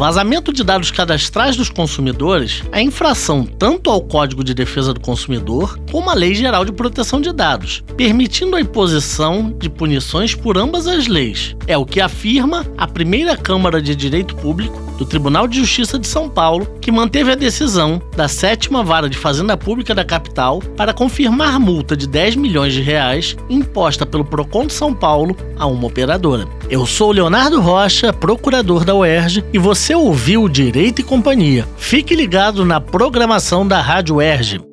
vazamento de dados cadastrais dos consumidores é infração tanto ao Código de Defesa do Consumidor como à Lei Geral de Proteção de Dados, permitindo a imposição de punições por ambas as leis. É o que afirma a primeira Câmara de Direito Público do Tribunal de Justiça de São Paulo, que manteve a decisão da sétima vara de Fazenda Pública da capital para confirmar multa de 10 milhões de reais imposta pelo Procon de São Paulo a uma operadora. Eu sou Leonardo Rocha, procurador da UERJ, e você ouviu Direito e Companhia. Fique ligado na programação da Rádio UERJ.